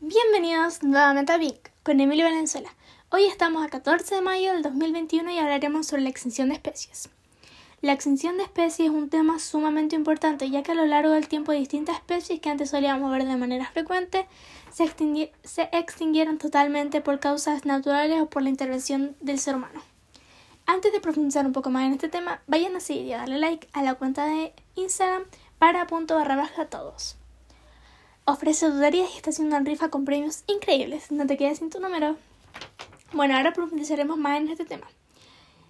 Bienvenidos nuevamente a Vic con Emilio Valenzuela. Hoy estamos a 14 de mayo del 2021 y hablaremos sobre la extinción de especies. La extinción de especies es un tema sumamente importante, ya que a lo largo del tiempo distintas especies que antes solíamos ver de manera frecuente se, extinguieron totalmente por causas naturales o por la intervención del ser humano. Antes de profundizar un poco más en este tema, vayan a seguir y a darle like a la cuenta de Instagram para punto barra baja todos. Ofrece tutorías y está haciendo una rifa con premios increíbles. No te quedes sin tu número. Bueno, ahora profundizaremos más en este tema.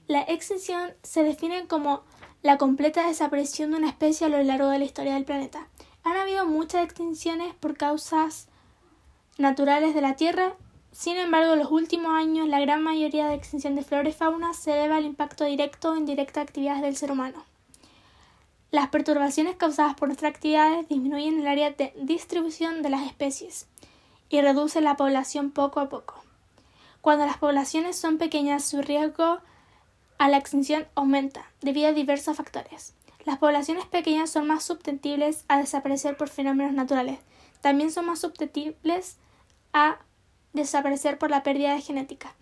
La extinción se define como la completa desaparición de una especie a lo largo de la historia del planeta. Han habido muchas extinciones por causas naturales de la Tierra. Sin embargo, en los últimos años la gran mayoría de extinción de flora y fauna se debe al impacto directo o indirecto de actividades del ser humano. Las perturbaciones causadas por nuestras actividades disminuyen el área de distribución de las especies y reducen la población poco a poco. Cuando las poblaciones son pequeñas, su riesgo a la extinción aumenta debido a diversos factores. Las poblaciones pequeñas son más susceptibles a desaparecer por fenómenos naturales. También son más susceptibles a desaparecer por la pérdida de genética,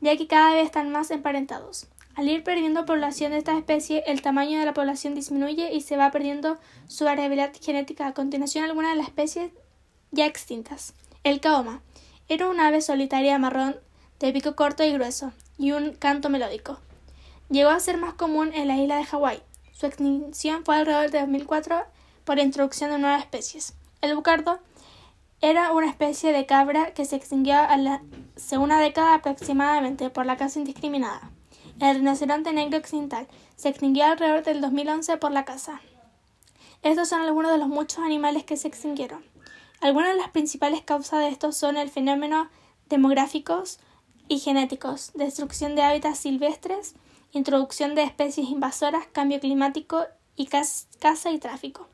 ya que cada vez están más emparentados. Al ir perdiendo población de esta especie, el tamaño de la población disminuye y se va perdiendo su variabilidad genética. A continuación, algunas de las especies ya extintas. El caoma era un ave solitaria marrón de pico corto y grueso y un canto melódico. Llegó a ser más común en la isla de Hawái. Su extinción fue alrededor de 2004 por introducción de nuevas especies. El bucardo era una especie de cabra que se extinguió a la segunda década aproximadamente por la caza indiscriminada. El rinoceronte negro occidental se extinguió alrededor del 2011 por la caza. Estos son algunos de los muchos animales que se extinguieron. Algunas de las principales causas de estos son el fenómeno demográficos y genéticos, destrucción de hábitats silvestres, introducción de especies invasoras, cambio climático y caza y tráfico.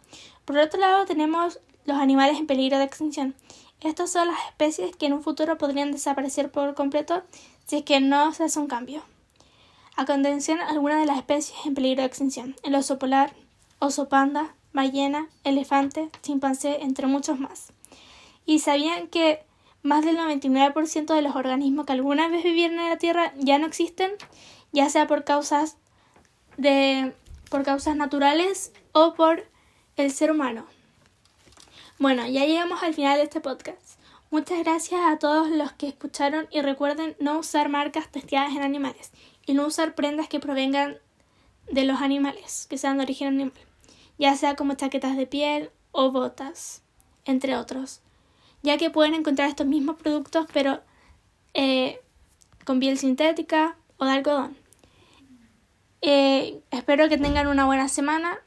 Por otro lado, tenemos los animales en peligro de extinción. Estas son las especies que en un futuro podrían desaparecer por completo si es que no se hace un cambio. A continuación, algunas de las especies en peligro de extinción: el oso polar, oso panda, ballena, elefante, chimpancé, entre muchos más. ¿Y sabían que más del 99% de los organismos que alguna vez vivieron en la Tierra ya no existen, ya sea por causas de por causas naturales o por el ser humano? Bueno, ya llegamos al final de este podcast. Muchas gracias a todos los que escucharon y recuerden no usar marcas testeadas en animales y no usar prendas que provengan de los animales, que sean de origen animal, ya sea como chaquetas de piel o botas, entre otros, ya que pueden encontrar estos mismos productos pero eh, con piel sintética o de algodón. Eh, espero que tengan una buena semana